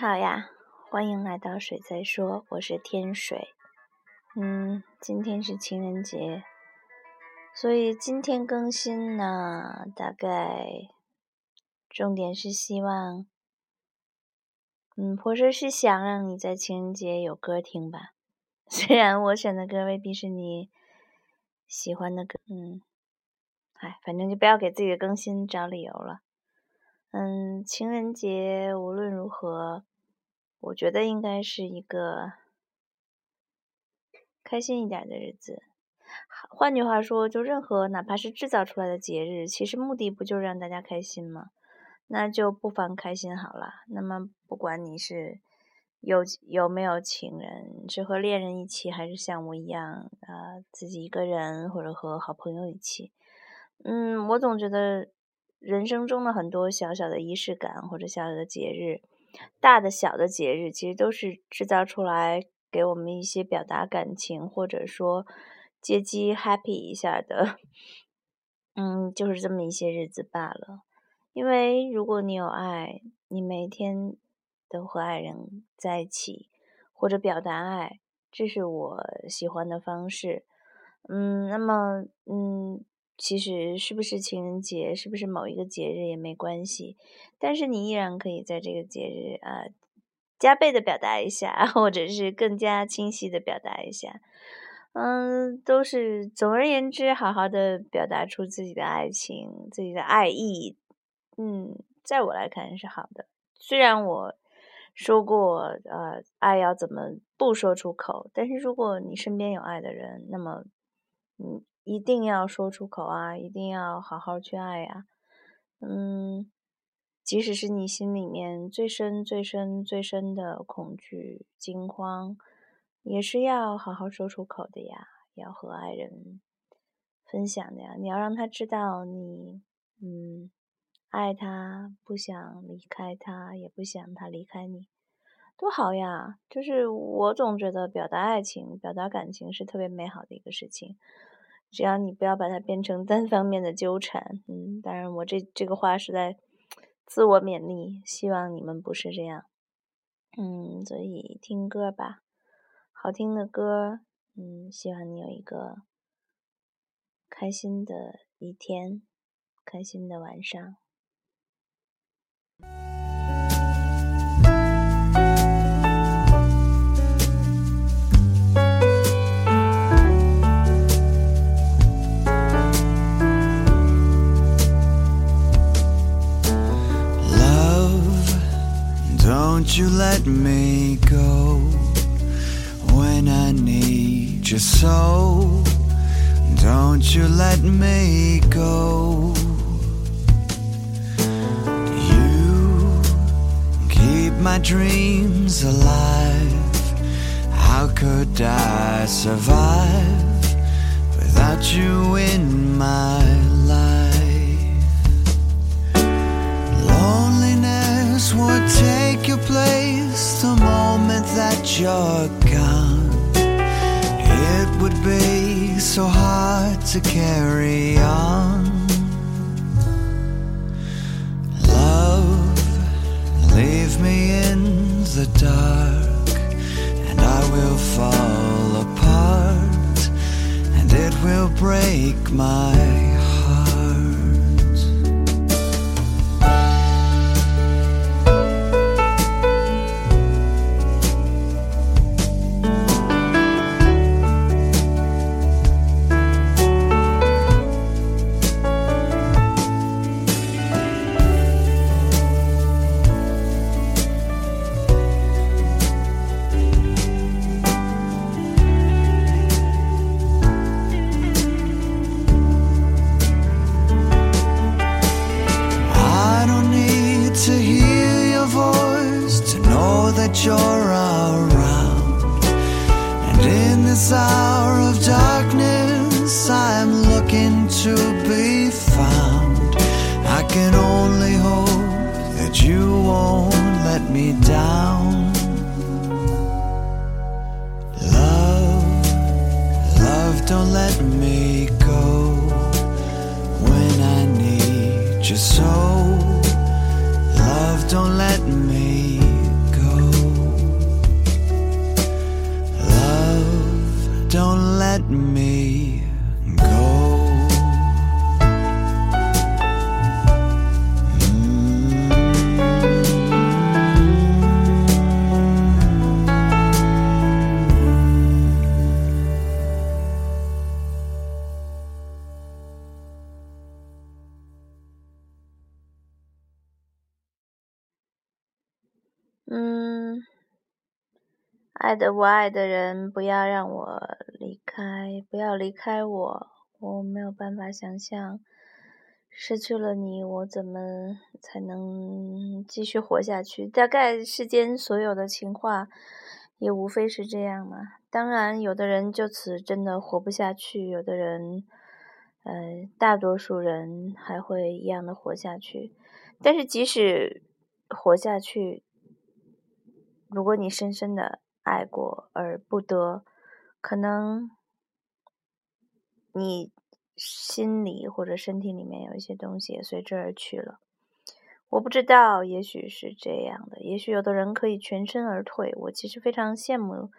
好呀，欢迎来到水在说，我是天水。嗯，今天是情人节，所以今天更新呢，大概重点是希望，嗯，或者是想让你在情人节有歌听吧。虽然我选的歌未必是你喜欢的歌，嗯，哎，反正就不要给自己的更新找理由了。嗯，情人节无论如何，我觉得应该是一个开心一点的日子。换句话说，就任何哪怕是制造出来的节日，其实目的不就是让大家开心吗？那就不妨开心好了。那么，不管你是有有没有情人，是和恋人一起，还是像我一样啊自己一个人，或者和好朋友一起，嗯，我总觉得。人生中的很多小小的仪式感，或者小小的节日，大的小的节日，其实都是制造出来给我们一些表达感情，或者说接机 happy 一下的，嗯，就是这么一些日子罢了。因为如果你有爱，你每天都和爱人在一起，或者表达爱，这是我喜欢的方式。嗯，那么，嗯。其实是不是情人节，是不是某一个节日也没关系，但是你依然可以在这个节日啊，加倍的表达一下，或者是更加清晰的表达一下，嗯，都是总而言之，好好的表达出自己的爱情、自己的爱意，嗯，在我来看是好的。虽然我说过，呃，爱要怎么不说出口，但是如果你身边有爱的人，那么，嗯。一定要说出口啊！一定要好好去爱呀。嗯，即使是你心里面最深、最深、最深的恐惧、惊慌，也是要好好说出口的呀。要和爱人分享的呀。你要让他知道你，嗯，爱他，不想离开他，也不想他离开你，多好呀！就是我总觉得表达爱情、表达感情是特别美好的一个事情。只要你不要把它变成单方面的纠缠，嗯，当然我这这个话是在自我勉励，希望你们不是这样，嗯，所以听歌吧，好听的歌，嗯，希望你有一个开心的一天，开心的晚上。Won't you let me go when I need you so? Don't you let me go. You keep my dreams alive. How could I survive without you in my life? You're gone. It would be so hard to carry on. Love, leave me in the dark, and I will fall apart, and it will break my hour of darkness, I'm looking to be found. I can only hope that you won't let me down. Love, love, don't let me go when I need you so. Let me. 爱的我爱的人，不要让我离开，不要离开我，我没有办法想象，失去了你，我怎么才能继续活下去？大概世间所有的情话，也无非是这样嘛。当然，有的人就此真的活不下去，有的人，呃，大多数人还会一样的活下去。但是即使活下去，如果你深深的爱过而不得，可能你心里或者身体里面有一些东西也随之而去了。我不知道，也许是这样的，也许有的人可以全身而退。我其实非常羡慕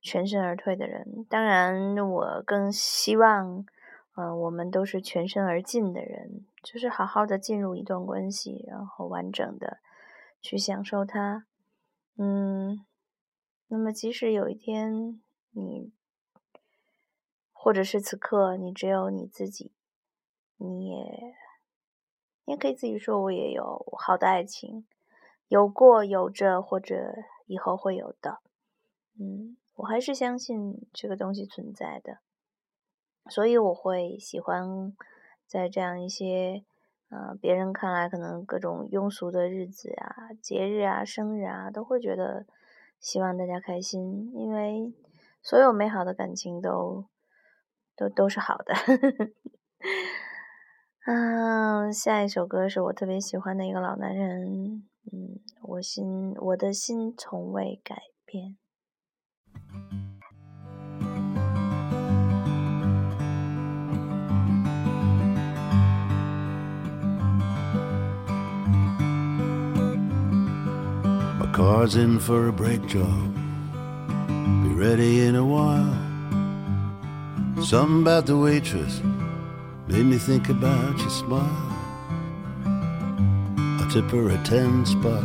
全身而退的人，当然，我更希望，呃，我们都是全身而进的人，就是好好的进入一段关系，然后完整的去享受它。嗯，那么即使有一天你，或者是此刻你只有你自己，你也，你也可以自己说，我也有好的爱情，有过、有着，或者以后会有的。嗯，我还是相信这个东西存在的，所以我会喜欢在这样一些。呃，别人看来可能各种庸俗的日子啊、节日啊、生日啊，都会觉得希望大家开心，因为所有美好的感情都都都是好的。嗯，下一首歌是我特别喜欢的一个老男人，嗯，我心我的心从未改变。Car's in for a brake job. Be ready in a while. Something about the waitress made me think about your smile. I tip her a ten spot,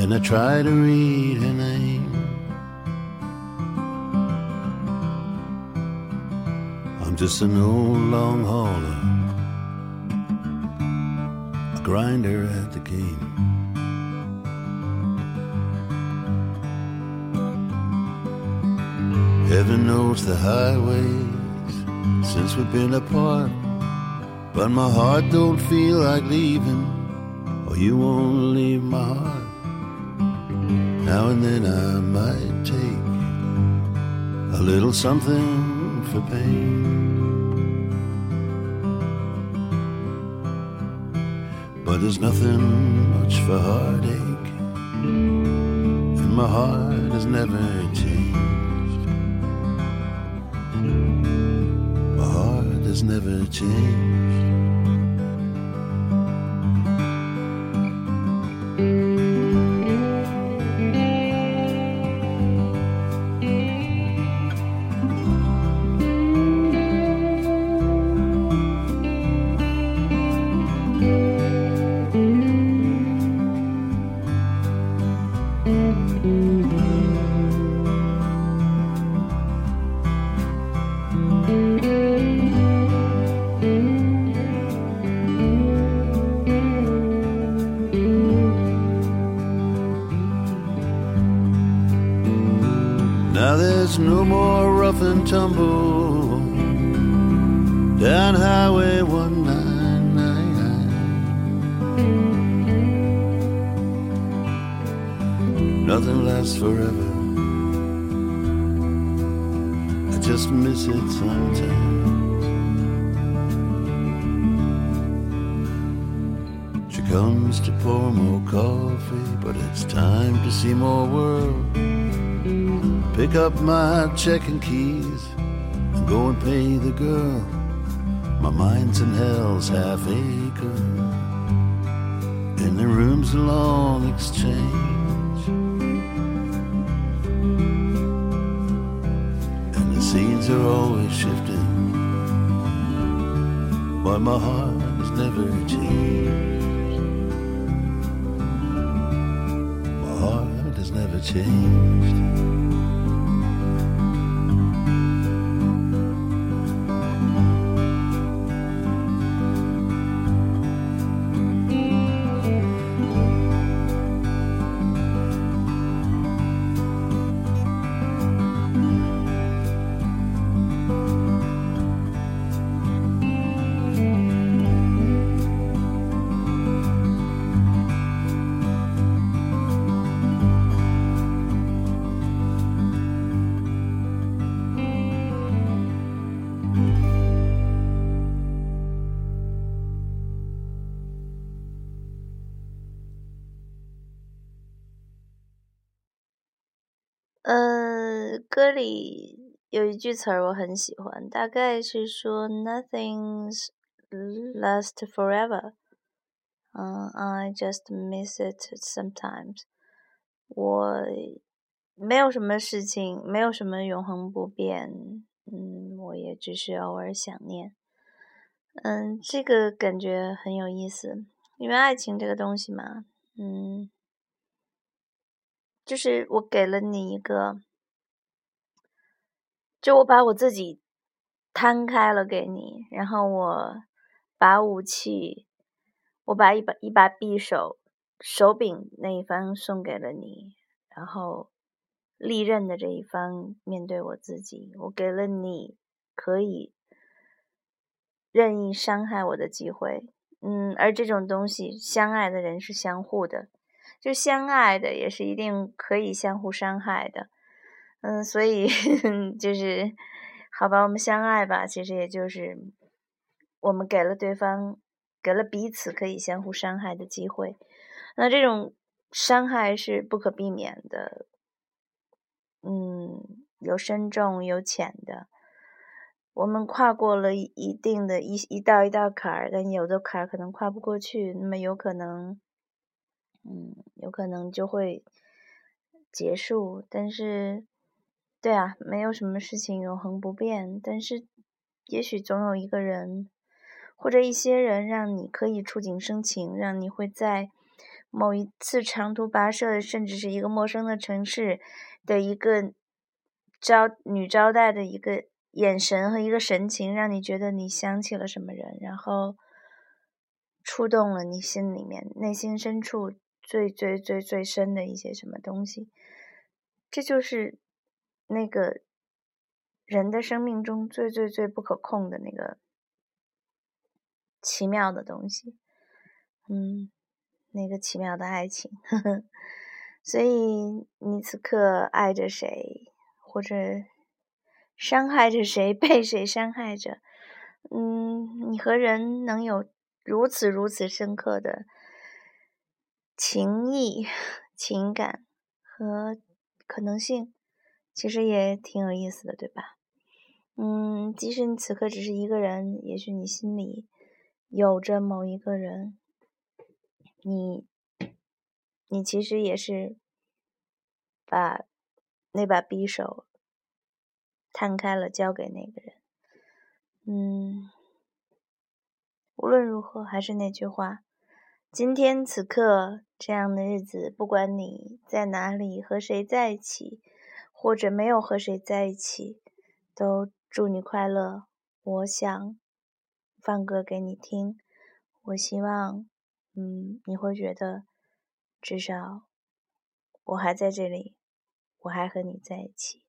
and I try to read her name. I'm just an old long hauler, a grinder at the game. Heaven knows the highways since we've been apart. But my heart don't feel like leaving, or you won't leave my heart. Now and then I might take a little something for pain. But there's nothing much for heartache, and my heart has never changed. Has never changed. And tumble down Highway 199. Nothing lasts forever. I just miss it sometimes. She comes to pour more coffee, but it's time to see more world. Pick up my check and keys and go and pay the girl. My mind's in hell's half acre, and the room's a long exchange. And the scenes are always shifting, but my heart has never changed. My heart has never changed. 歌里有一句词儿我很喜欢，大概是说 “Nothing's last forever”。嗯，I just miss it sometimes。我没有什么事情，没有什么永恒不变。嗯，我也只是偶尔想念。嗯，这个感觉很有意思，因为爱情这个东西嘛，嗯。就是我给了你一个，就我把我自己摊开了给你，然后我把武器，我把一把一把匕首手柄那一方送给了你，然后利刃的这一方面对我自己，我给了你可以任意伤害我的机会，嗯，而这种东西，相爱的人是相互的。就相爱的也是一定可以相互伤害的，嗯，所以 就是好吧，我们相爱吧。其实也就是我们给了对方，给了彼此可以相互伤害的机会。那这种伤害是不可避免的，嗯，有深重有浅的。我们跨过了一定的一一道一道坎儿，但有的坎儿可能跨不过去，那么有可能。嗯，有可能就会结束，但是，对啊，没有什么事情永恒不变。但是，也许总有一个人，或者一些人，让你可以触景生情，让你会在某一次长途跋涉，甚至是一个陌生的城市的一个招女招待的一个眼神和一个神情，让你觉得你想起了什么人，然后触动了你心里面内心深处。最最最最深的一些什么东西，这就是那个人的生命中最最最不可控的那个奇妙的东西，嗯，那个奇妙的爱情。呵呵。所以你此刻爱着谁，或者伤害着谁，被谁伤害着？嗯，你和人能有如此如此深刻的。情谊、情感和可能性，其实也挺有意思的，对吧？嗯，即使你此刻只是一个人，也许你心里有着某一个人，你，你其实也是把那把匕首摊开了，交给那个人。嗯，无论如何，还是那句话。今天此刻这样的日子，不管你在哪里和谁在一起，或者没有和谁在一起，都祝你快乐。我想放歌给你听，我希望，嗯，你会觉得至少我还在这里，我还和你在一起。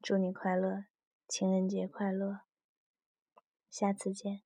祝你快乐，情人节快乐，下次见。